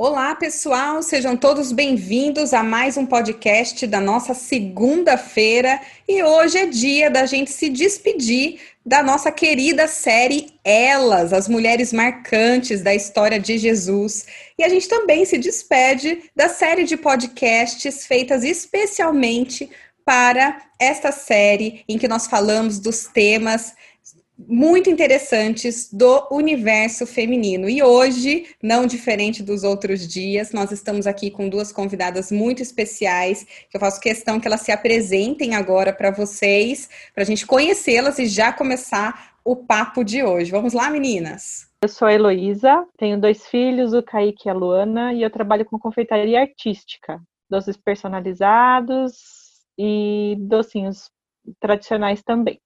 Olá, pessoal, sejam todos bem-vindos a mais um podcast da nossa segunda-feira. E hoje é dia da gente se despedir da nossa querida série Elas, as mulheres marcantes da história de Jesus. E a gente também se despede da série de podcasts feitas especialmente para esta série em que nós falamos dos temas muito interessantes do universo feminino. E hoje, não diferente dos outros dias, nós estamos aqui com duas convidadas muito especiais, que eu faço questão que elas se apresentem agora para vocês, para a gente conhecê-las e já começar o papo de hoje. Vamos lá, meninas? Eu sou a Heloísa, tenho dois filhos, o Kaique e a Luana, e eu trabalho com confeitaria artística, doces personalizados e docinhos tradicionais também.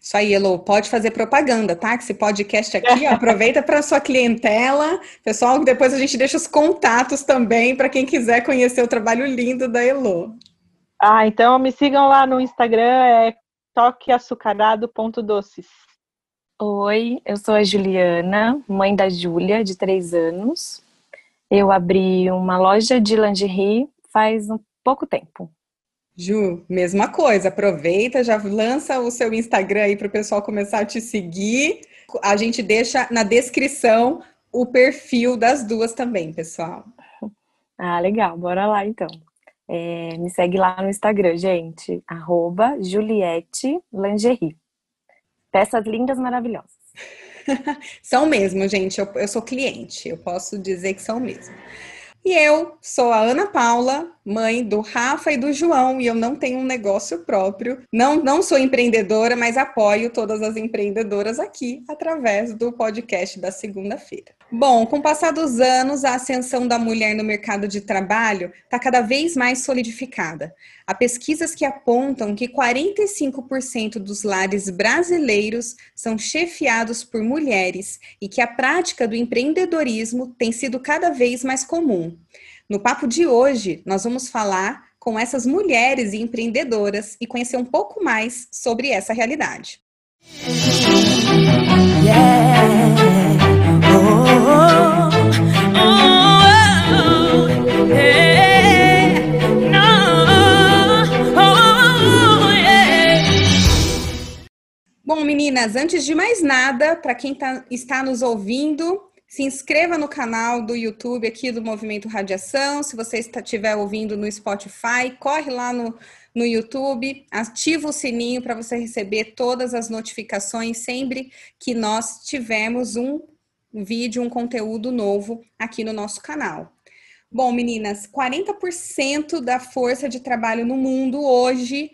Isso aí, Elo, pode fazer propaganda, tá? Que esse podcast aqui, ó, aproveita para sua clientela. Pessoal, depois a gente deixa os contatos também para quem quiser conhecer o trabalho lindo da Elo. Ah, então me sigam lá no Instagram, é toqueaçucarado.doces. Oi, eu sou a Juliana, mãe da Júlia, de três anos. Eu abri uma loja de lingerie faz um pouco tempo. Ju, mesma coisa, aproveita, já lança o seu Instagram aí para o pessoal começar a te seguir. A gente deixa na descrição o perfil das duas também, pessoal. Ah, legal, bora lá então. É, me segue lá no Instagram, gente, arroba Juliette Lingerie. Peças lindas, maravilhosas. são mesmo, gente, eu, eu sou cliente, eu posso dizer que são mesmo. E eu sou a Ana Paula, mãe do Rafa e do João, e eu não tenho um negócio próprio. Não, não sou empreendedora, mas apoio todas as empreendedoras aqui através do podcast da segunda-feira. Bom, com o passar dos anos, a ascensão da mulher no mercado de trabalho está cada vez mais solidificada. Há pesquisas que apontam que 45% dos lares brasileiros são chefiados por mulheres e que a prática do empreendedorismo tem sido cada vez mais comum. No papo de hoje, nós vamos falar com essas mulheres empreendedoras e conhecer um pouco mais sobre essa realidade. Bom, meninas, antes de mais nada, para quem tá, está nos ouvindo, se inscreva no canal do YouTube aqui do Movimento Radiação. Se você estiver ouvindo no Spotify, corre lá no, no YouTube, ativa o sininho para você receber todas as notificações sempre que nós tivermos um vídeo, um conteúdo novo aqui no nosso canal. Bom, meninas, 40% da força de trabalho no mundo hoje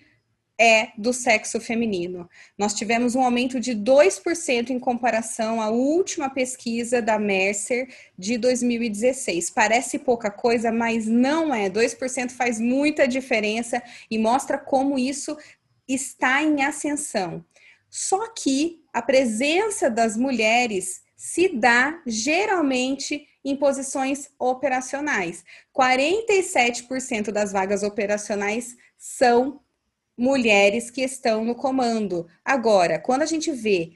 é do sexo feminino. Nós tivemos um aumento de 2% em comparação à última pesquisa da Mercer de 2016. Parece pouca coisa, mas não é. 2% faz muita diferença e mostra como isso está em ascensão. Só que a presença das mulheres se dá geralmente em posições operacionais. 47% das vagas operacionais são mulheres que estão no comando. Agora, quando a gente vê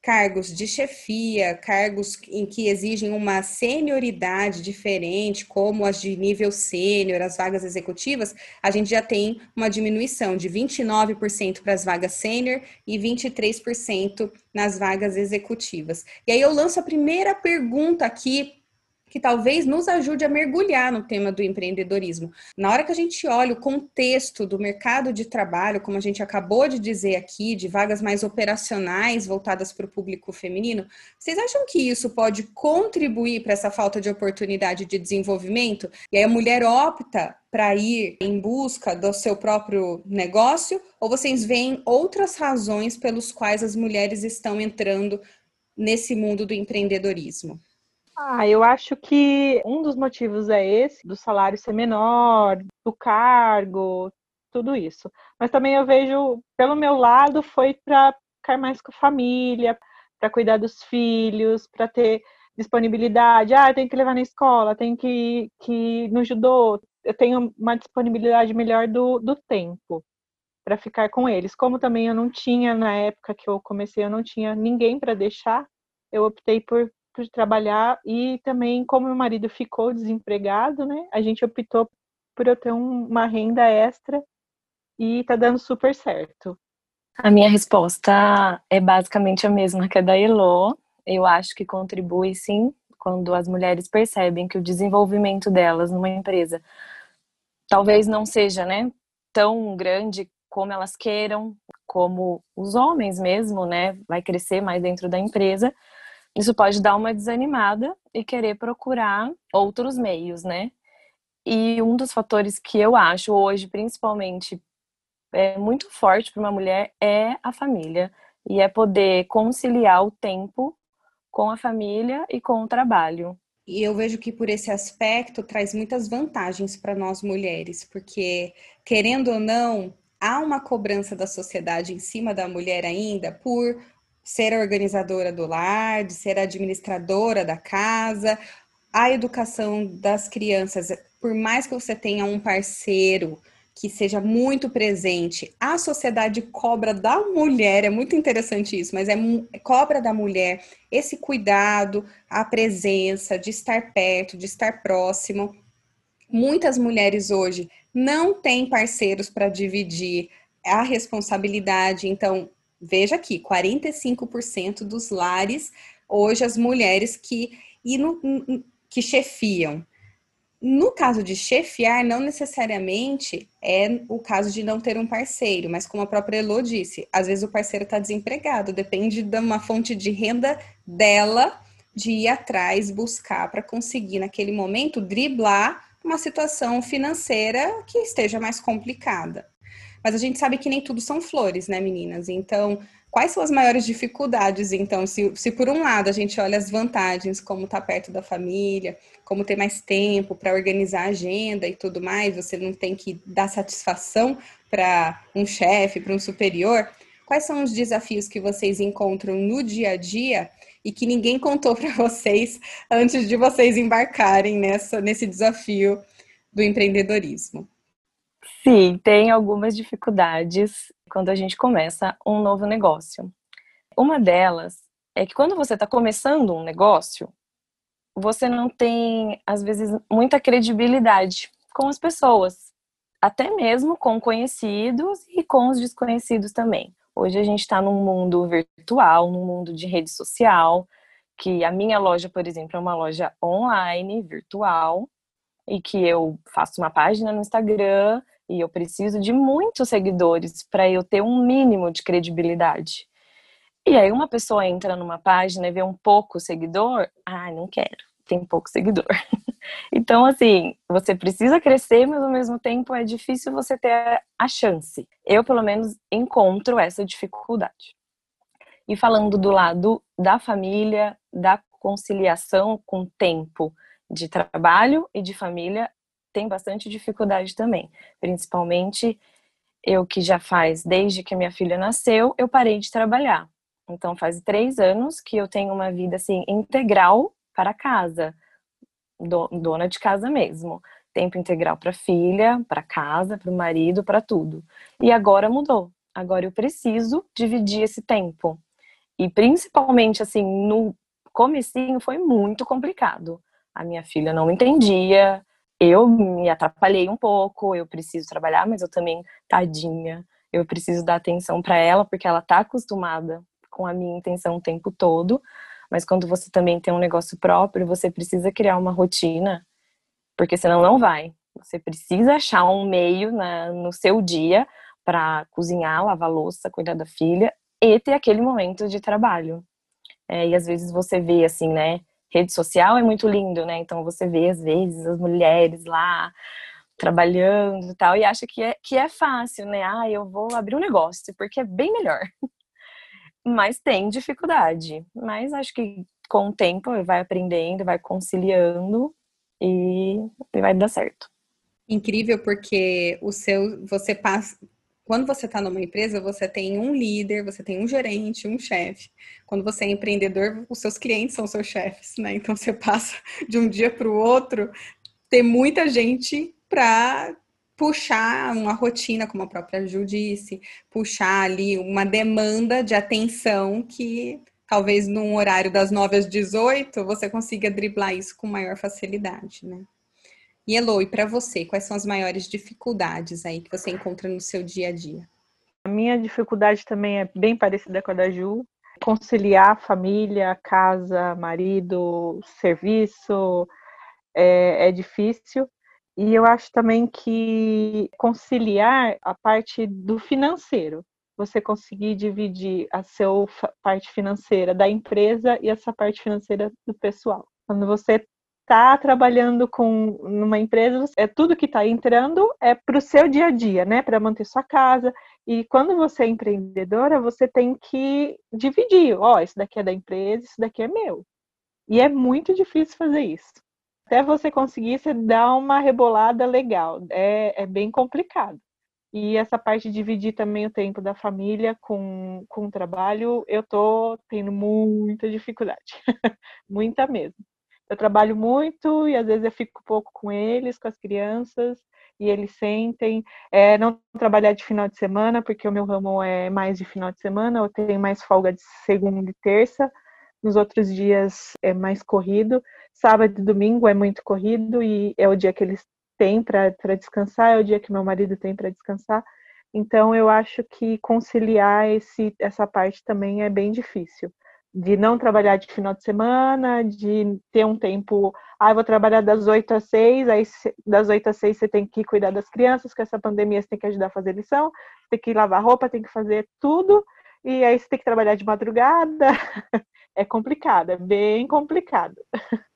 cargos de chefia, cargos em que exigem uma senioridade diferente, como as de nível sênior, as vagas executivas, a gente já tem uma diminuição de 29% para as vagas sênior e 23% nas vagas executivas. E aí eu lanço a primeira pergunta aqui que talvez nos ajude a mergulhar no tema do empreendedorismo. Na hora que a gente olha o contexto do mercado de trabalho, como a gente acabou de dizer aqui, de vagas mais operacionais voltadas para o público feminino, vocês acham que isso pode contribuir para essa falta de oportunidade de desenvolvimento? E aí a mulher opta para ir em busca do seu próprio negócio? Ou vocês veem outras razões pelos quais as mulheres estão entrando nesse mundo do empreendedorismo? Ah, eu acho que um dos motivos é esse, do salário ser menor, do cargo, tudo isso. Mas também eu vejo, pelo meu lado, foi para ficar mais com a família, para cuidar dos filhos, para ter disponibilidade. Ah, tem que levar na escola, tem que, que no judô. Eu tenho uma disponibilidade melhor do, do tempo para ficar com eles. Como também eu não tinha, na época que eu comecei, eu não tinha ninguém para deixar, eu optei por de trabalhar e também como meu marido ficou desempregado, né? A gente optou por eu ter um, uma renda extra e tá dando super certo. A minha resposta é basicamente a mesma que a da Elo. Eu acho que contribui sim quando as mulheres percebem que o desenvolvimento delas numa empresa talvez não seja, né, tão grande como elas queiram, como os homens mesmo, né, vai crescer mais dentro da empresa. Isso pode dar uma desanimada e querer procurar outros meios, né? E um dos fatores que eu acho hoje, principalmente, é muito forte para uma mulher é a família e é poder conciliar o tempo com a família e com o trabalho. E eu vejo que por esse aspecto traz muitas vantagens para nós mulheres, porque querendo ou não, há uma cobrança da sociedade em cima da mulher ainda por ser organizadora do lar, de ser administradora da casa, a educação das crianças, por mais que você tenha um parceiro que seja muito presente. A sociedade cobra da mulher, é muito interessante isso, mas é cobra da mulher esse cuidado, a presença, de estar perto, de estar próximo. Muitas mulheres hoje não têm parceiros para dividir a responsabilidade, então veja aqui, 45% dos lares hoje as mulheres que e no, que chefiam. No caso de chefiar, não necessariamente é o caso de não ter um parceiro, mas como a própria Elo disse, às vezes o parceiro está desempregado, depende de uma fonte de renda dela de ir atrás, buscar para conseguir naquele momento driblar uma situação financeira que esteja mais complicada. Mas a gente sabe que nem tudo são flores, né, meninas? Então, quais são as maiores dificuldades? Então, se, se por um lado a gente olha as vantagens, como estar tá perto da família, como ter mais tempo para organizar a agenda e tudo mais, você não tem que dar satisfação para um chefe, para um superior. Quais são os desafios que vocês encontram no dia a dia e que ninguém contou para vocês antes de vocês embarcarem nessa, nesse desafio do empreendedorismo? Sim, tem algumas dificuldades quando a gente começa um novo negócio. Uma delas é que quando você está começando um negócio, você não tem, às vezes, muita credibilidade com as pessoas, até mesmo com conhecidos e com os desconhecidos também. Hoje a gente está num mundo virtual, num mundo de rede social, que a minha loja, por exemplo, é uma loja online, virtual, e que eu faço uma página no Instagram e eu preciso de muitos seguidores para eu ter um mínimo de credibilidade. E aí uma pessoa entra numa página e vê um pouco seguidor, ah, não quero, tem pouco seguidor. então, assim, você precisa crescer, mas ao mesmo tempo é difícil você ter a chance. Eu, pelo menos, encontro essa dificuldade. E falando do lado da família, da conciliação com tempo de trabalho e de família, tem bastante dificuldade também. Principalmente eu que já faz desde que minha filha nasceu, eu parei de trabalhar. Então faz três anos que eu tenho uma vida assim integral para casa, dona de casa mesmo. Tempo integral para filha, para casa, para o marido, para tudo. E agora mudou. Agora eu preciso dividir esse tempo. E principalmente assim, no comecinho foi muito complicado. A minha filha não entendia, eu me atrapalhei um pouco, eu preciso trabalhar, mas eu também, tadinha, eu preciso dar atenção para ela, porque ela tá acostumada com a minha intenção o tempo todo. Mas quando você também tem um negócio próprio, você precisa criar uma rotina, porque senão não vai. Você precisa achar um meio na, no seu dia para cozinhar, lavar louça, cuidar da filha e ter aquele momento de trabalho. É, e às vezes você vê assim, né? Rede social é muito lindo, né? Então você vê às vezes as mulheres lá trabalhando e tal, e acha que é, que é fácil, né? Ah, eu vou abrir um negócio, porque é bem melhor. Mas tem dificuldade. Mas acho que com o tempo vai aprendendo, vai conciliando e vai dar certo. Incrível porque o seu você passa quando você está numa empresa, você tem um líder, você tem um gerente, um chefe. Quando você é empreendedor, os seus clientes são seus chefes, né? Então você passa de um dia para o outro, ter muita gente para puxar uma rotina, como a própria Ju disse, puxar ali uma demanda de atenção que talvez num horário das 9 às 18, você consiga driblar isso com maior facilidade, né? E Elo, e para você, quais são as maiores dificuldades aí que você encontra no seu dia a dia? A minha dificuldade também é bem parecida com a da Ju. Conciliar família, casa, marido, serviço é, é difícil. E eu acho também que conciliar a parte do financeiro, você conseguir dividir a sua parte financeira da empresa e essa parte financeira do pessoal. Quando você está trabalhando com numa empresa, é tudo que está entrando é para o seu dia a dia, né? Para manter sua casa. E quando você é empreendedora, você tem que dividir. Ó, oh, isso daqui é da empresa, isso daqui é meu. E é muito difícil fazer isso. Até você conseguir, você dá uma rebolada legal. É, é bem complicado. E essa parte de dividir também o tempo da família com, com o trabalho, eu tô tendo muita dificuldade. muita mesmo. Eu trabalho muito e às vezes eu fico pouco com eles, com as crianças, e eles sentem. É, não trabalhar de final de semana, porque o meu ramo é mais de final de semana, eu tenho mais folga de segunda e terça. Nos outros dias é mais corrido. Sábado e domingo é muito corrido e é o dia que eles têm para descansar, é o dia que meu marido tem para descansar. Então eu acho que conciliar esse, essa parte também é bem difícil. De não trabalhar de final de semana, de ter um tempo, ah, eu vou trabalhar das 8 às 6, aí das 8 às 6 você tem que cuidar das crianças, com essa pandemia você tem que ajudar a fazer lição, tem que lavar roupa, tem que fazer tudo, e aí você tem que trabalhar de madrugada. É complicado, é bem complicado.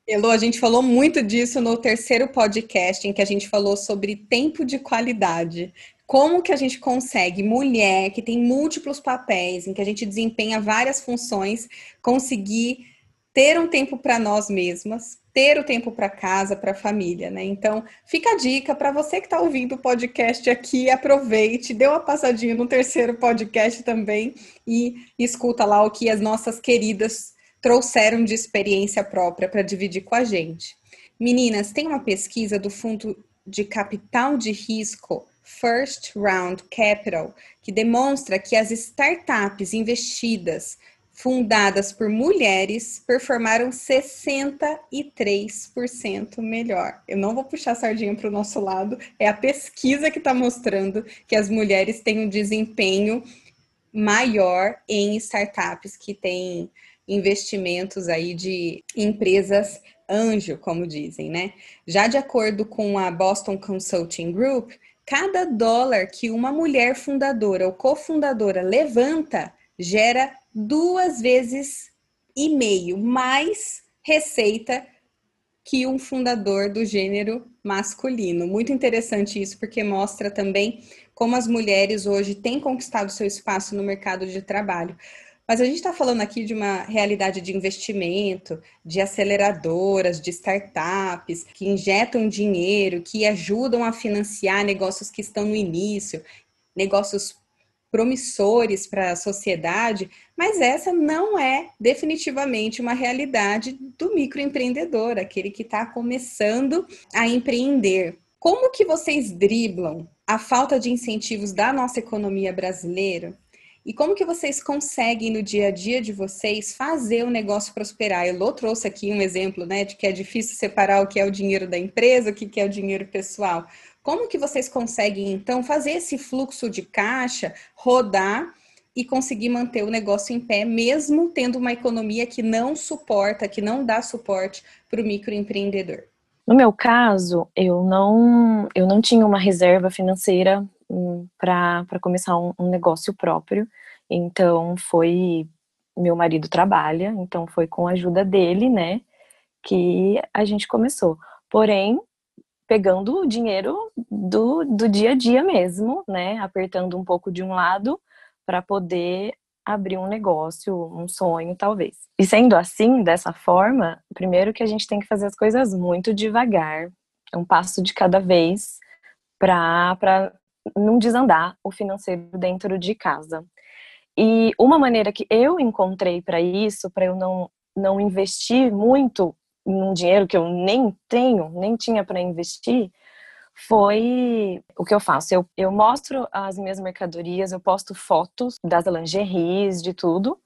Elo, a gente falou muito disso no terceiro podcast, em que a gente falou sobre tempo de qualidade. Como que a gente consegue, mulher que tem múltiplos papéis, em que a gente desempenha várias funções, conseguir ter um tempo para nós mesmas, ter o tempo para casa, para a família, né? Então, fica a dica para você que está ouvindo o podcast aqui, aproveite, dê uma passadinha no terceiro podcast também e escuta lá o que as nossas queridas trouxeram de experiência própria para dividir com a gente. Meninas, tem uma pesquisa do Fundo de Capital de Risco First Round Capital que demonstra que as startups investidas fundadas por mulheres performaram 63% melhor. Eu não vou puxar a sardinha para o nosso lado, é a pesquisa que está mostrando que as mulheres têm um desempenho maior em startups que têm investimentos aí de empresas anjo, como dizem, né? Já de acordo com a Boston Consulting Group, cada dólar que uma mulher fundadora ou cofundadora levanta gera duas vezes e meio mais receita que um fundador do gênero masculino. Muito interessante isso, porque mostra também como as mulheres hoje têm conquistado seu espaço no mercado de trabalho. Mas a gente está falando aqui de uma realidade de investimento, de aceleradoras, de startups que injetam dinheiro, que ajudam a financiar negócios que estão no início, negócios promissores para a sociedade, mas essa não é definitivamente uma realidade do microempreendedor, aquele que está começando a empreender. Como que vocês driblam a falta de incentivos da nossa economia brasileira e como que vocês conseguem no dia a dia de vocês fazer o negócio prosperar? Eu trouxe aqui um exemplo, né, de que é difícil separar o que é o dinheiro da empresa, o que é o dinheiro pessoal. Como que vocês conseguem então fazer esse fluxo de caixa rodar e conseguir manter o negócio em pé, mesmo tendo uma economia que não suporta, que não dá suporte para o microempreendedor? No meu caso, eu não, eu não tinha uma reserva financeira para começar um, um negócio próprio. Então foi meu marido trabalha, então foi com a ajuda dele, né, que a gente começou. Porém, pegando o dinheiro do, do dia a dia mesmo, né, apertando um pouco de um lado para poder abrir um negócio, um sonho, talvez. E sendo assim, dessa forma, primeiro que a gente tem que fazer as coisas muito devagar, um passo de cada vez, para não desandar o financeiro dentro de casa. E uma maneira que eu encontrei para isso, para eu não, não investir muito num dinheiro que eu nem tenho, nem tinha para investir, foi o que eu faço. Eu, eu mostro as minhas mercadorias, eu posto fotos das lingeries, de tudo,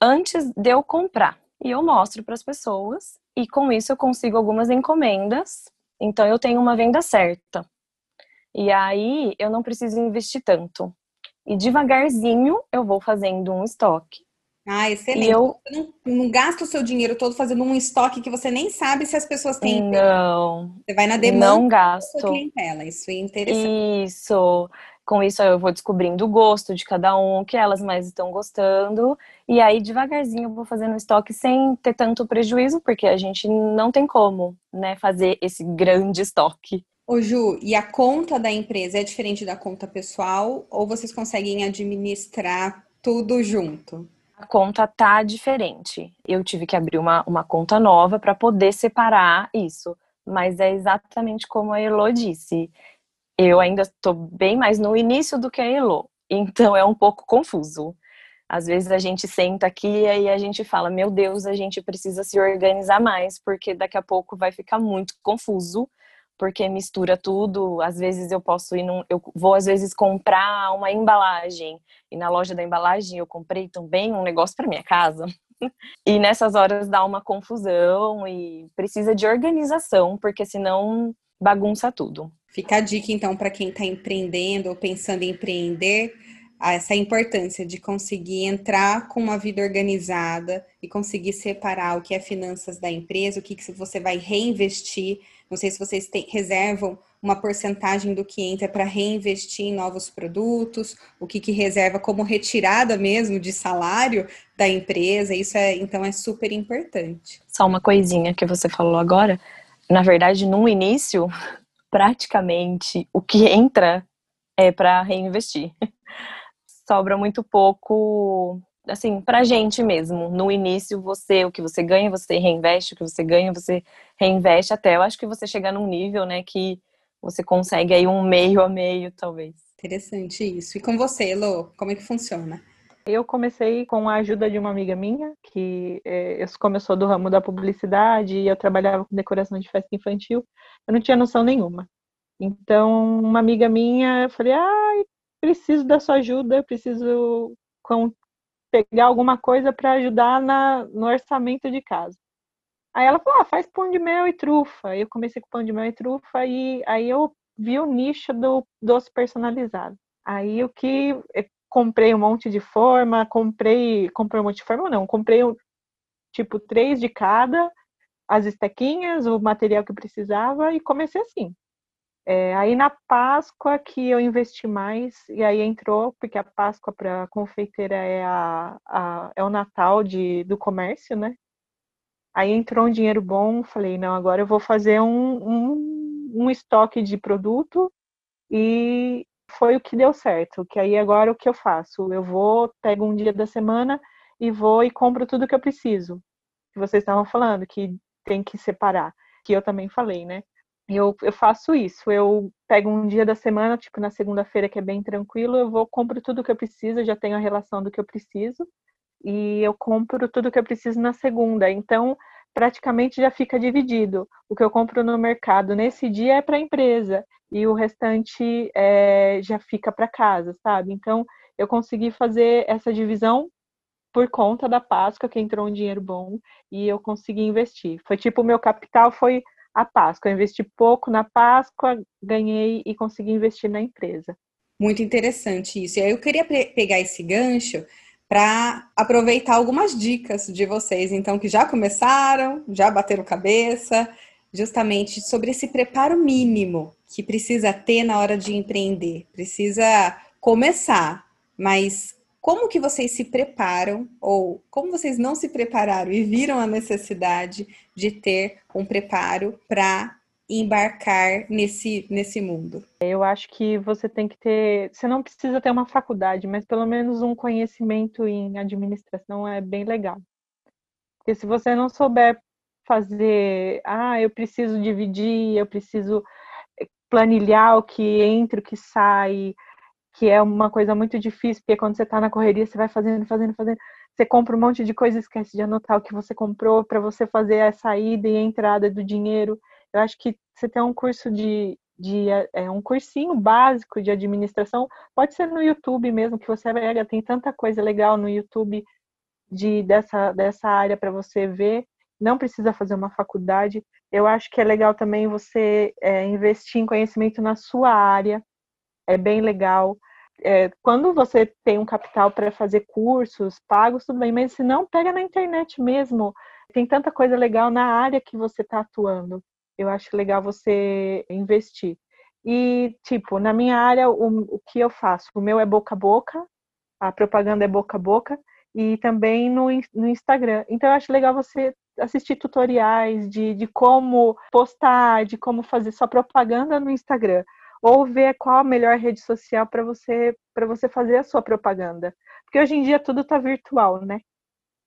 antes de eu comprar. E eu mostro para as pessoas, e com isso eu consigo algumas encomendas. Então eu tenho uma venda certa. E aí eu não preciso investir tanto. E devagarzinho eu vou fazendo um estoque. Ah, excelente. E eu você não, não, gasta o seu dinheiro todo fazendo um estoque que você nem sabe se as pessoas têm. Não. Você vai na demanda não gasto. da clientela. Isso é interessante. Isso. Com isso eu vou descobrindo o gosto de cada um, o que elas mais estão gostando. E aí, devagarzinho, eu vou fazendo estoque sem ter tanto prejuízo, porque a gente não tem como, né, fazer esse grande estoque. Ô Ju, e a conta da empresa é diferente da conta pessoal ou vocês conseguem administrar tudo junto? A conta tá diferente. Eu tive que abrir uma, uma conta nova para poder separar isso. Mas é exatamente como a Elo disse. Eu ainda estou bem mais no início do que a Elo. Então é um pouco confuso. Às vezes a gente senta aqui e aí a gente fala: Meu Deus, a gente precisa se organizar mais, porque daqui a pouco vai ficar muito confuso porque mistura tudo. Às vezes eu posso ir num, eu vou às vezes comprar uma embalagem e na loja da embalagem eu comprei também um negócio para minha casa. e nessas horas dá uma confusão e precisa de organização, porque senão bagunça tudo. Fica a dica então para quem está empreendendo ou pensando em empreender, essa importância de conseguir entrar com uma vida organizada e conseguir separar o que é finanças da empresa, o que, que você vai reinvestir não sei se vocês têm, reservam uma porcentagem do que entra para reinvestir em novos produtos, o que, que reserva como retirada mesmo de salário da empresa. Isso é então é super importante. Só uma coisinha que você falou agora. Na verdade, no início, praticamente o que entra é para reinvestir. Sobra muito pouco assim, pra gente mesmo. No início, você, o que você ganha, você reinveste, o que você ganha, você reinveste até. Eu acho que você chegar num nível, né, que você consegue aí um meio a meio, talvez. Interessante isso. E com você, Elo, como é que funciona? Eu comecei com a ajuda de uma amiga minha, que é, começou do ramo da publicidade e eu trabalhava com decoração de festa infantil. Eu não tinha noção nenhuma. Então, uma amiga minha, eu falei, ai, preciso da sua ajuda, preciso pegar alguma coisa para ajudar na, no orçamento de casa. Aí ela falou, ah, faz pão de mel e trufa. Aí eu comecei com pão de mel e trufa e aí eu vi o nicho do doce personalizado. Aí o que comprei um monte de forma, comprei, comprei um monte de forma não, comprei tipo três de cada, as estequinhas, o material que precisava e comecei assim. É, aí na Páscoa que eu investi mais, e aí entrou, porque a Páscoa para confeiteira é, a, a, é o Natal de, do comércio, né? Aí entrou um dinheiro bom, falei, não, agora eu vou fazer um, um, um estoque de produto e foi o que deu certo. Que aí agora o que eu faço? Eu vou, pego um dia da semana e vou e compro tudo que eu preciso. Que vocês estavam falando, que tem que separar. Que eu também falei, né? Eu, eu faço isso. Eu pego um dia da semana, tipo na segunda-feira, que é bem tranquilo, eu vou, compro tudo que eu preciso, já tenho a relação do que eu preciso, e eu compro tudo que eu preciso na segunda. Então, praticamente já fica dividido. O que eu compro no mercado nesse dia é para a empresa, e o restante é, já fica para casa, sabe? Então, eu consegui fazer essa divisão por conta da Páscoa, que entrou um dinheiro bom, e eu consegui investir. Foi tipo, o meu capital foi a Páscoa. Eu investi pouco na Páscoa, ganhei e consegui investir na empresa. Muito interessante isso. E aí eu queria pegar esse gancho para aproveitar algumas dicas de vocês, então, que já começaram, já bateram cabeça, justamente sobre esse preparo mínimo que precisa ter na hora de empreender. Precisa começar, mas como que vocês se preparam ou como vocês não se prepararam e viram a necessidade de ter um preparo para embarcar nesse, nesse mundo? Eu acho que você tem que ter, você não precisa ter uma faculdade, mas pelo menos um conhecimento em administração é bem legal. Porque se você não souber fazer, ah, eu preciso dividir, eu preciso planilhar o que entra, o que sai, que é uma coisa muito difícil, porque quando você está na correria, você vai fazendo, fazendo, fazendo, você compra um monte de coisa esquece de anotar o que você comprou para você fazer a saída e a entrada do dinheiro. Eu acho que você tem um curso de, de é, um cursinho básico de administração, pode ser no YouTube mesmo, que você pega, tem tanta coisa legal no YouTube de dessa, dessa área para você ver. Não precisa fazer uma faculdade. Eu acho que é legal também você é, investir em conhecimento na sua área. É bem legal. É, quando você tem um capital para fazer cursos pagos, tudo bem, mas se não, pega na internet mesmo. Tem tanta coisa legal na área que você está atuando. Eu acho legal você investir. E, tipo, na minha área, o, o que eu faço? O meu é boca a boca, a propaganda é boca a boca, e também no, no Instagram. Então, eu acho legal você assistir tutoriais de, de como postar, de como fazer sua propaganda no Instagram ou ver qual a melhor rede social para você para você fazer a sua propaganda. Porque hoje em dia tudo está virtual, né?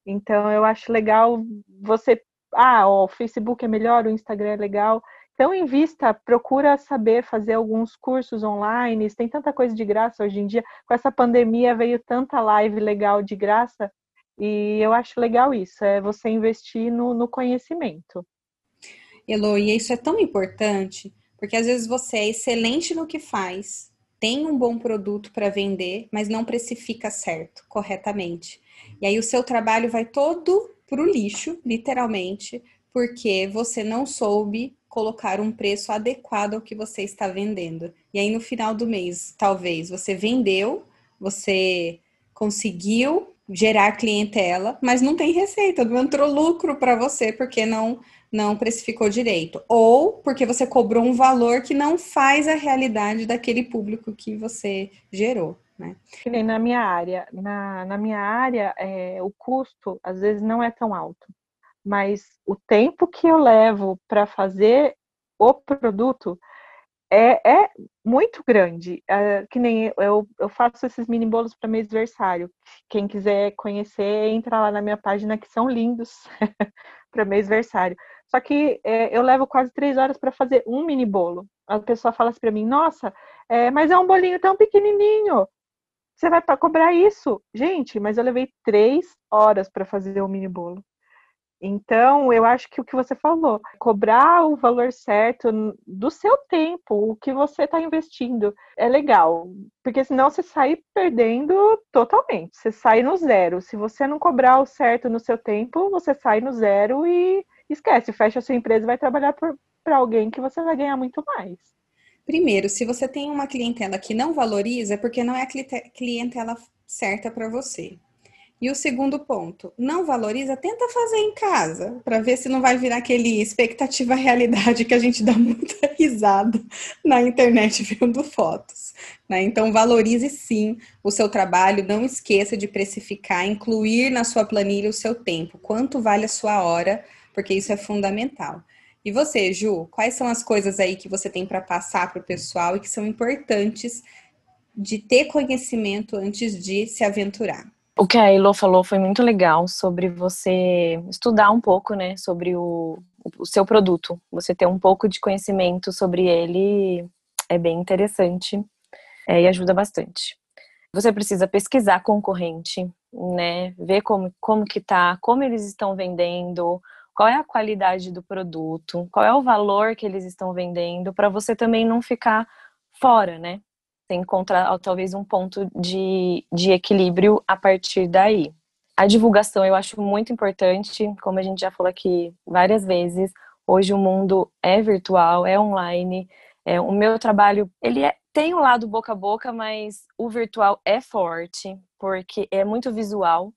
Então eu acho legal você ah, ó, o Facebook é melhor, o Instagram é legal. Então invista, procura saber fazer alguns cursos online, tem tanta coisa de graça hoje em dia. Com essa pandemia veio tanta live legal de graça e eu acho legal isso, é você investir no, no conhecimento. Elo, e isso é tão importante porque às vezes você é excelente no que faz, tem um bom produto para vender, mas não precifica certo, corretamente. E aí o seu trabalho vai todo para o lixo, literalmente, porque você não soube colocar um preço adequado ao que você está vendendo. E aí no final do mês, talvez você vendeu, você conseguiu gerar clientela, mas não tem receita, não entrou lucro para você porque não não precificou direito, ou porque você cobrou um valor que não faz a realidade daquele público que você gerou. Né? Na minha área, na, na minha área, é, o custo às vezes não é tão alto, mas o tempo que eu levo para fazer o produto é, é muito grande. É, que nem eu, eu faço esses mini bolos para mêsversário. Quem quiser conhecer, entra lá na minha página que são lindos para mêsversário. Só que é, eu levo quase três horas para fazer um mini bolo. A pessoa fala assim para mim: Nossa, é, mas é um bolinho tão pequenininho. Você vai para cobrar isso? Gente, mas eu levei três horas para fazer um mini bolo. Então, eu acho que o que você falou, cobrar o valor certo do seu tempo, o que você está investindo, é legal, porque senão você sai perdendo totalmente, você sai no zero. Se você não cobrar o certo no seu tempo, você sai no zero e esquece, fecha a sua empresa e vai trabalhar para alguém que você vai ganhar muito mais. Primeiro, se você tem uma clientela que não valoriza, é porque não é a clientela certa para você. E o segundo ponto, não valoriza, tenta fazer em casa, para ver se não vai virar aquele expectativa realidade que a gente dá muita risada na internet vendo fotos. Né? Então, valorize sim o seu trabalho, não esqueça de precificar, incluir na sua planilha o seu tempo, quanto vale a sua hora porque isso é fundamental. E você, Ju, quais são as coisas aí que você tem para passar para o pessoal e que são importantes de ter conhecimento antes de se aventurar? O que a Elo falou foi muito legal sobre você estudar um pouco, né, sobre o, o seu produto. Você ter um pouco de conhecimento sobre ele é bem interessante é, e ajuda bastante. Você precisa pesquisar concorrente, né, ver como, como que tá, como eles estão vendendo, qual é a qualidade do produto, qual é o valor que eles estão vendendo, para você também não ficar fora, né? Tem encontrar talvez um ponto de, de equilíbrio a partir daí. A divulgação eu acho muito importante, como a gente já falou aqui várias vezes. Hoje o mundo é virtual, é online. É, o meu trabalho ele é, tem o um lado boca a boca, mas o virtual é forte porque é muito visual.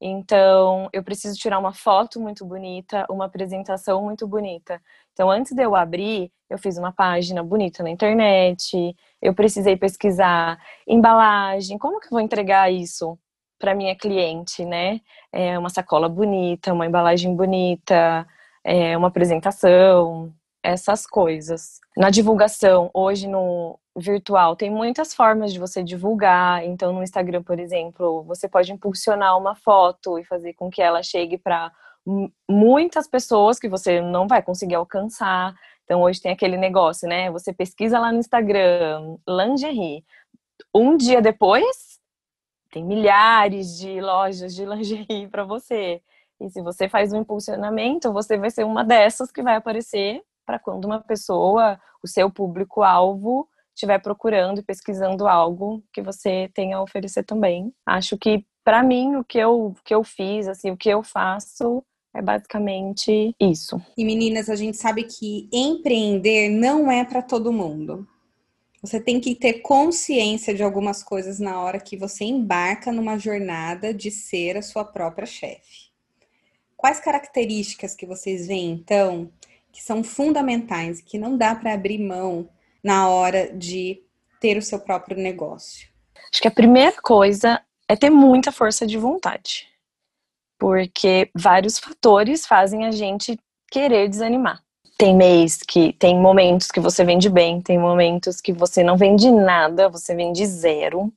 Então, eu preciso tirar uma foto muito bonita, uma apresentação muito bonita. Então, antes de eu abrir, eu fiz uma página bonita na internet, eu precisei pesquisar embalagem, como que eu vou entregar isso para minha cliente, né? É uma sacola bonita, uma embalagem bonita, é uma apresentação, essas coisas. Na divulgação, hoje no virtual, tem muitas formas de você divulgar. Então, no Instagram, por exemplo, você pode impulsionar uma foto e fazer com que ela chegue para muitas pessoas que você não vai conseguir alcançar. Então, hoje tem aquele negócio, né? Você pesquisa lá no Instagram, lingerie. Um dia depois, tem milhares de lojas de lingerie para você. E se você faz um impulsionamento, você vai ser uma dessas que vai aparecer para quando uma pessoa, o seu público-alvo, estiver procurando e pesquisando algo que você tenha a oferecer também. Acho que para mim, o que eu, que eu fiz, assim, o que eu faço é basicamente isso. E meninas, a gente sabe que empreender não é para todo mundo. Você tem que ter consciência de algumas coisas na hora que você embarca numa jornada de ser a sua própria chefe. Quais características que vocês veem, então, que são fundamentais, que não dá para abrir mão na hora de ter o seu próprio negócio? Acho que a primeira coisa é ter muita força de vontade porque vários fatores fazem a gente querer desanimar. Tem mês que tem momentos que você vende bem, tem momentos que você não vende nada, você vende zero.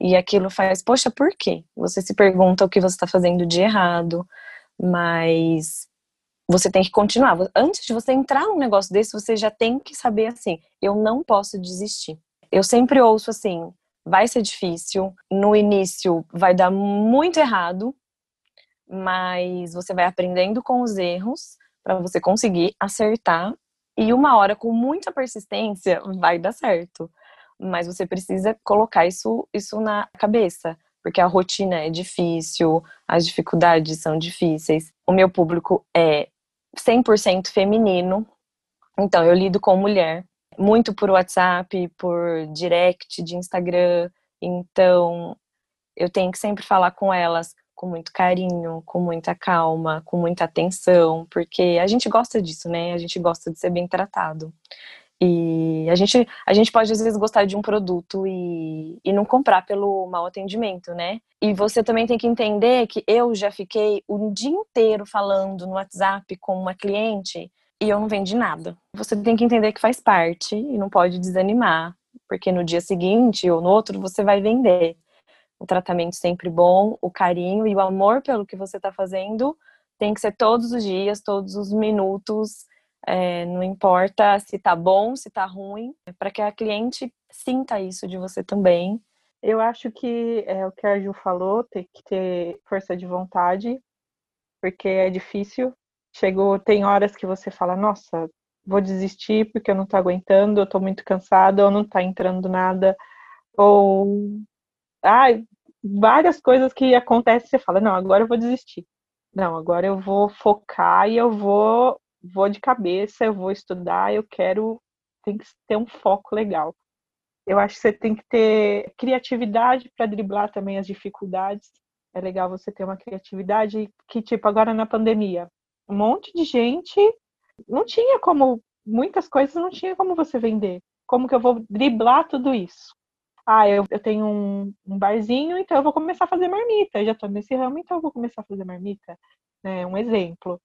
E aquilo faz, poxa, por quê? Você se pergunta o que você está fazendo de errado, mas você tem que continuar. Antes de você entrar num negócio desse, você já tem que saber assim: eu não posso desistir. Eu sempre ouço assim: vai ser difícil, no início vai dar muito errado, mas você vai aprendendo com os erros para você conseguir acertar e uma hora com muita persistência vai dar certo. Mas você precisa colocar isso isso na cabeça, porque a rotina é difícil, as dificuldades são difíceis. O meu público é 100% feminino. Então eu lido com mulher, muito por WhatsApp, por direct de Instagram. Então eu tenho que sempre falar com elas com muito carinho, com muita calma, com muita atenção, porque a gente gosta disso, né? A gente gosta de ser bem tratado. E a gente, a gente pode, às vezes, gostar de um produto e, e não comprar pelo mau atendimento, né? E você também tem que entender que eu já fiquei o dia inteiro falando no WhatsApp com uma cliente e eu não vendi nada. Você tem que entender que faz parte e não pode desanimar, porque no dia seguinte ou no outro você vai vender o tratamento sempre bom, o carinho e o amor pelo que você está fazendo tem que ser todos os dias, todos os minutos, é, não importa se tá bom, se tá ruim, é para que a cliente sinta isso de você também. Eu acho que é o que a Ju falou, tem que ter força de vontade, porque é difícil. Chegou, tem horas que você fala, nossa, vou desistir porque eu não tô aguentando, eu tô muito cansada, ou não tá entrando nada, ou ah, várias coisas que acontecem, você fala, não, agora eu vou desistir. Não, agora eu vou focar e eu vou vou de cabeça, eu vou estudar, eu quero tem que ter um foco legal. Eu acho que você tem que ter criatividade para driblar também as dificuldades. É legal você ter uma criatividade que tipo agora na pandemia, um monte de gente não tinha como muitas coisas não tinha como você vender. Como que eu vou driblar tudo isso? Ah, eu, eu tenho um, um, barzinho, então eu vou começar a fazer marmita. Eu já estou nesse ramo, então eu vou começar a fazer marmita. Né? Um exemplo.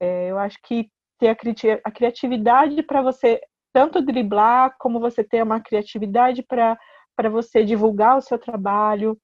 É, eu acho que ter a, cri a criatividade para você tanto driblar, como você ter uma criatividade para você divulgar o seu trabalho,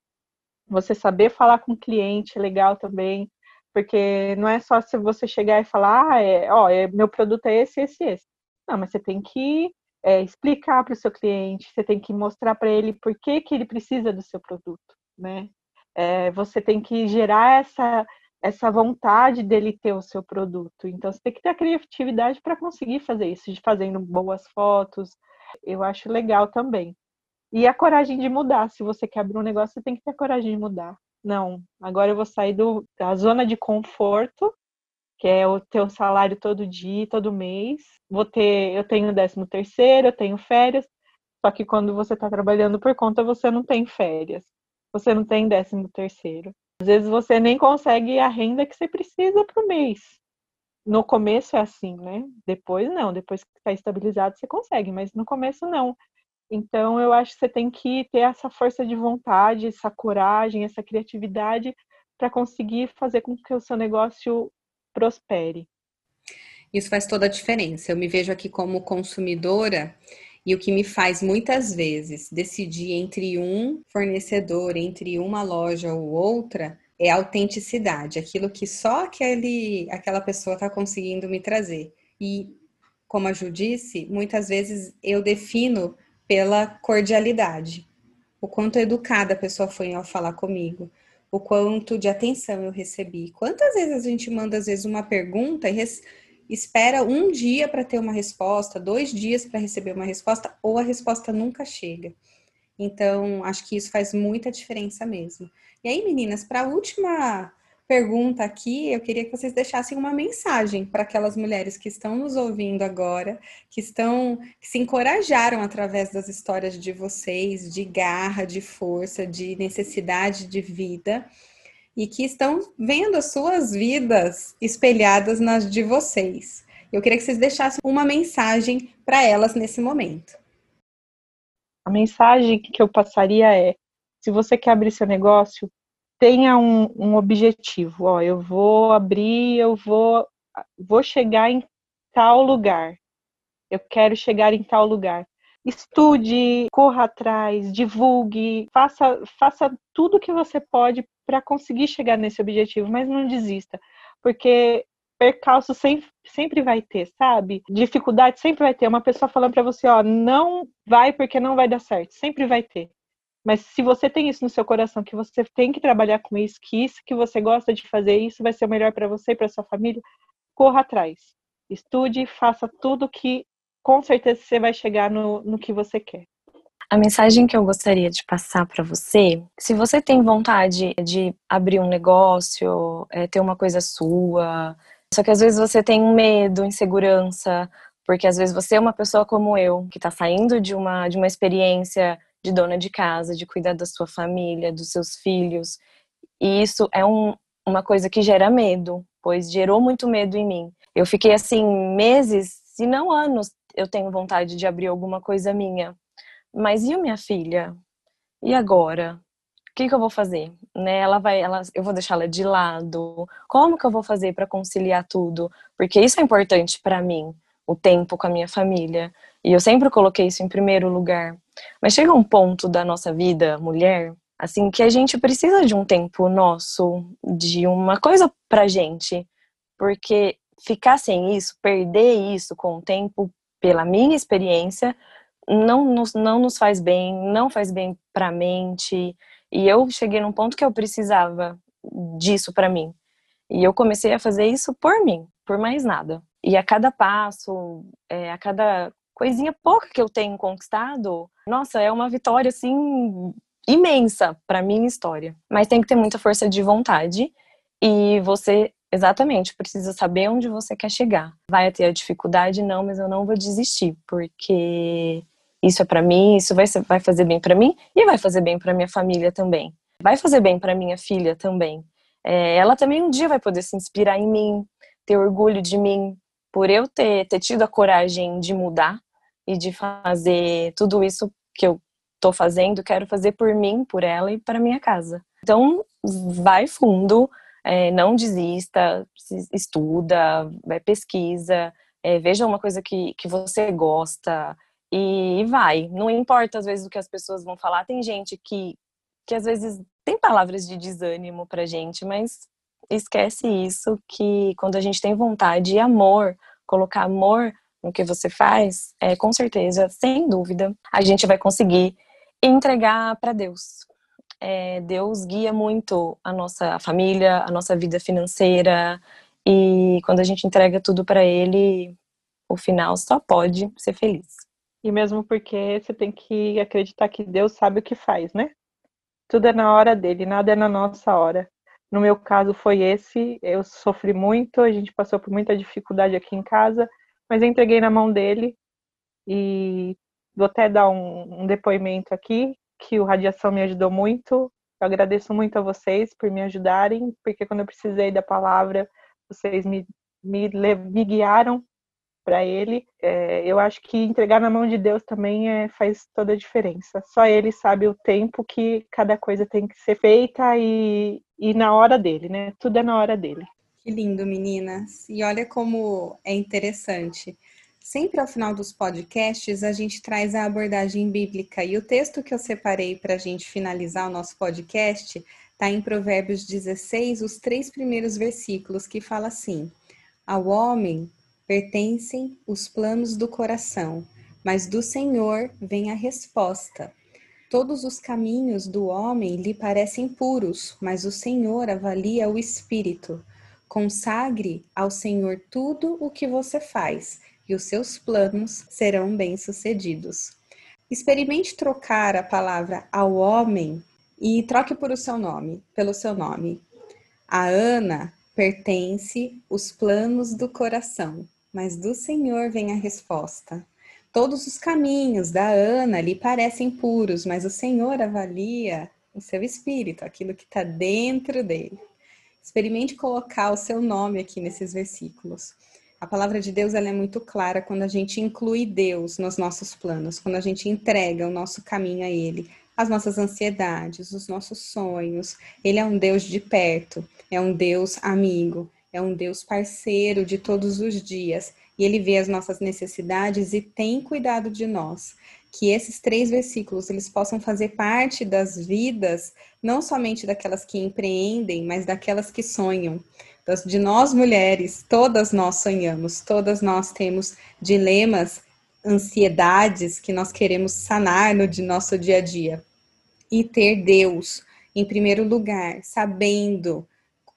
você saber falar com o cliente legal também, porque não é só se você chegar e falar, ah, é, ó, é, meu produto é esse, esse, esse. Não, mas você tem que é, explicar para o seu cliente, você tem que mostrar para ele por que, que ele precisa do seu produto, né? É, você tem que gerar essa, essa vontade dele ter o seu produto. Então, você tem que ter a criatividade para conseguir fazer isso, de fazendo boas fotos. Eu acho legal também. E a coragem de mudar. Se você quer abrir um negócio, você tem que ter a coragem de mudar. Não, agora eu vou sair do, da zona de conforto que é o teu salário todo dia, todo mês. Vou ter, eu tenho décimo terceiro, eu tenho férias. Só que quando você está trabalhando por conta, você não tem férias. Você não tem décimo terceiro. Às vezes você nem consegue a renda que você precisa para o mês. No começo é assim, né? Depois não, depois que está estabilizado você consegue, mas no começo não. Então eu acho que você tem que ter essa força de vontade, essa coragem, essa criatividade para conseguir fazer com que o seu negócio prospere. Isso faz toda a diferença. Eu me vejo aqui como consumidora e o que me faz muitas vezes decidir entre um fornecedor, entre uma loja ou outra, é a autenticidade, aquilo que só aquele, aquela pessoa está conseguindo me trazer. E, como a Ju disse, muitas vezes eu defino pela cordialidade, o quanto educada a pessoa foi ao falar comigo, o quanto de atenção eu recebi. Quantas vezes a gente manda, às vezes, uma pergunta e espera um dia para ter uma resposta, dois dias para receber uma resposta, ou a resposta nunca chega. Então, acho que isso faz muita diferença mesmo. E aí, meninas, para a última pergunta aqui, eu queria que vocês deixassem uma mensagem para aquelas mulheres que estão nos ouvindo agora, que estão que se encorajaram através das histórias de vocês, de garra, de força, de necessidade de vida e que estão vendo as suas vidas espelhadas nas de vocês. Eu queria que vocês deixassem uma mensagem para elas nesse momento. A mensagem que eu passaria é: se você quer abrir seu negócio, tenha um, um objetivo. Ó, eu vou abrir, eu vou, vou chegar em tal lugar. Eu quero chegar em tal lugar. Estude, corra atrás, divulgue, faça, faça tudo que você pode para conseguir chegar nesse objetivo, mas não desista, porque percalço sempre, sempre vai ter, sabe? Dificuldade sempre vai ter. Uma pessoa falando para você, ó, não vai porque não vai dar certo, sempre vai ter. Mas se você tem isso no seu coração, que você tem que trabalhar com isso, que isso que você gosta de fazer, isso vai ser o melhor para você e para sua família, corra atrás. Estude, faça tudo que com certeza você vai chegar no, no que você quer. A mensagem que eu gostaria de passar para você, se você tem vontade de abrir um negócio, é, ter uma coisa sua, só que às vezes você tem medo, insegurança, porque às vezes você é uma pessoa como eu, que está saindo de uma, de uma experiência de dona de casa, de cuidar da sua família, dos seus filhos. E isso é um, uma coisa que gera medo, pois gerou muito medo em mim. Eu fiquei assim meses, se não anos, eu tenho vontade de abrir alguma coisa minha. Mas e a minha filha? E agora? O que, que eu vou fazer? Né? Ela vai, ela, eu vou deixar ela de lado. Como que eu vou fazer para conciliar tudo? Porque isso é importante para mim, o tempo com a minha família. E eu sempre coloquei isso em primeiro lugar. Mas chega um ponto da nossa vida, mulher, assim, que a gente precisa de um tempo nosso, de uma coisa pra gente. Porque ficar sem isso, perder isso com o tempo, pela minha experiência, não nos, não nos faz bem, não faz bem pra mente. E eu cheguei num ponto que eu precisava disso para mim. E eu comecei a fazer isso por mim, por mais nada. E a cada passo, é, a cada coisinha pouca que eu tenho conquistado, nossa, é uma vitória assim imensa para minha história. Mas tem que ter muita força de vontade e você exatamente precisa saber onde você quer chegar. Vai ter a dificuldade não, mas eu não vou desistir, porque isso é para mim, isso vai, vai fazer bem para mim e vai fazer bem para minha família também. Vai fazer bem para minha filha também. É, ela também um dia vai poder se inspirar em mim, ter orgulho de mim, por eu ter, ter tido a coragem de mudar e de fazer tudo isso que eu tô fazendo, quero fazer por mim, por ela e para minha casa. Então, vai fundo, é, não desista, estuda, vai pesquisa, é, veja uma coisa que, que você gosta e vai. Não importa às vezes o que as pessoas vão falar. Tem gente que, que às vezes tem palavras de desânimo pra gente, mas esquece isso que quando a gente tem vontade e amor, colocar amor no que você faz, é, com certeza, sem dúvida, a gente vai conseguir entregar para Deus. É, Deus guia muito a nossa família, a nossa vida financeira, e quando a gente entrega tudo para Ele, o final só pode ser feliz. E mesmo porque você tem que acreditar que Deus sabe o que faz, né? Tudo é na hora dele, nada é na nossa hora. No meu caso foi esse, eu sofri muito, a gente passou por muita dificuldade aqui em casa, mas eu entreguei na mão dele e vou até dar um, um depoimento aqui que o Radiação me ajudou muito. Eu agradeço muito a vocês por me ajudarem, porque quando eu precisei da palavra, vocês me, me, me guiaram para ele. É, eu acho que entregar na mão de Deus também é, faz toda a diferença. Só ele sabe o tempo que cada coisa tem que ser feita e, e na hora dele, né? Tudo é na hora dele. Que lindo, meninas. E olha como é interessante. Sempre ao final dos podcasts, a gente traz a abordagem bíblica. E o texto que eu separei para a gente finalizar o nosso podcast está em Provérbios 16, os três primeiros versículos, que fala assim: Ao homem pertencem os planos do coração, mas do Senhor vem a resposta. Todos os caminhos do homem lhe parecem puros, mas o Senhor avalia o espírito. Consagre ao Senhor tudo o que você faz, e os seus planos serão bem-sucedidos. experimente trocar a palavra ao homem e troque por o seu nome, pelo seu nome. A Ana pertence os planos do coração, mas do Senhor vem a resposta. Todos os caminhos da Ana lhe parecem puros, mas o Senhor avalia o seu espírito, aquilo que está dentro dele. Experimente colocar o seu nome aqui nesses versículos. A palavra de Deus ela é muito clara quando a gente inclui Deus nos nossos planos, quando a gente entrega o nosso caminho a Ele, as nossas ansiedades, os nossos sonhos. Ele é um Deus de perto, é um Deus amigo, é um Deus parceiro de todos os dias e ele vê as nossas necessidades e tem cuidado de nós. Que esses três versículos eles possam fazer parte das vidas, não somente daquelas que empreendem, mas daquelas que sonham. De nós mulheres, todas nós sonhamos, todas nós temos dilemas, ansiedades que nós queremos sanar no de nosso dia a dia. E ter Deus em primeiro lugar, sabendo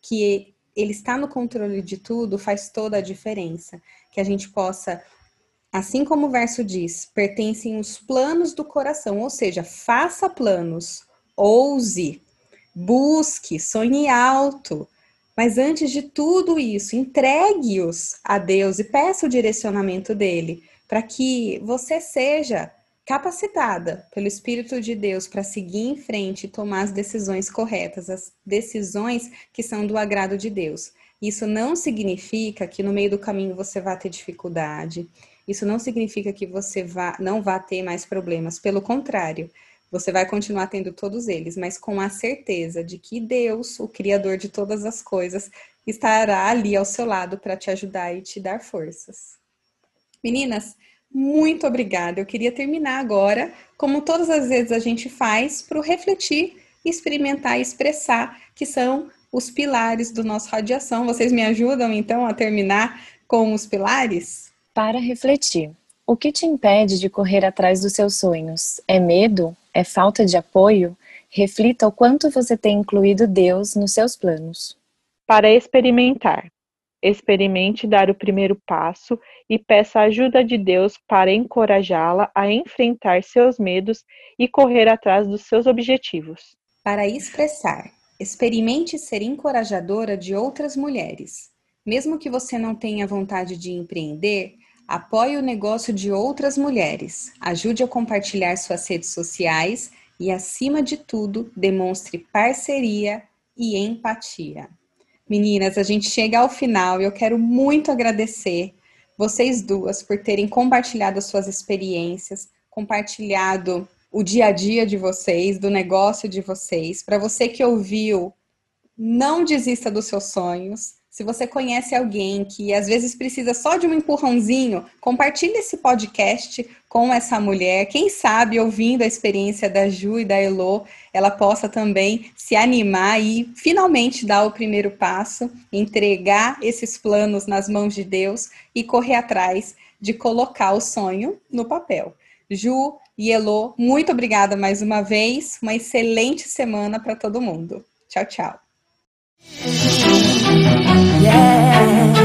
que ele está no controle de tudo, faz toda a diferença que a gente possa, assim como o verso diz, pertencem os planos do coração, ou seja, faça planos, ouse, busque, sonhe alto. Mas antes de tudo isso, entregue-os a Deus e peça o direcionamento dele, para que você seja capacitada pelo Espírito de Deus para seguir em frente e tomar as decisões corretas, as decisões que são do agrado de Deus. Isso não significa que no meio do caminho você vá ter dificuldade. Isso não significa que você vá, não vá ter mais problemas. Pelo contrário, você vai continuar tendo todos eles, mas com a certeza de que Deus, o Criador de todas as coisas, estará ali ao seu lado para te ajudar e te dar forças. Meninas, muito obrigada. Eu queria terminar agora, como todas as vezes a gente faz, para refletir, experimentar e expressar, que são os pilares do nosso radiação. Vocês me ajudam então a terminar com os pilares? Para refletir, o que te impede de correr atrás dos seus sonhos? É medo? É falta de apoio? Reflita o quanto você tem incluído Deus nos seus planos. Para experimentar, experimente dar o primeiro passo e peça a ajuda de Deus para encorajá-la a enfrentar seus medos e correr atrás dos seus objetivos. Para expressar, Experimente ser encorajadora de outras mulheres. Mesmo que você não tenha vontade de empreender, apoie o negócio de outras mulheres, ajude a compartilhar suas redes sociais e, acima de tudo, demonstre parceria e empatia. Meninas, a gente chega ao final e eu quero muito agradecer vocês duas por terem compartilhado suas experiências, compartilhado o dia a dia de vocês, do negócio de vocês. Para você que ouviu, não desista dos seus sonhos. Se você conhece alguém que às vezes precisa só de um empurrãozinho, compartilhe esse podcast com essa mulher. Quem sabe, ouvindo a experiência da Ju e da Elo, ela possa também se animar e finalmente dar o primeiro passo, entregar esses planos nas mãos de Deus e correr atrás de colocar o sonho no papel. Ju, e Elo, muito obrigada mais uma vez. Uma excelente semana para todo mundo. Tchau, tchau. Yeah.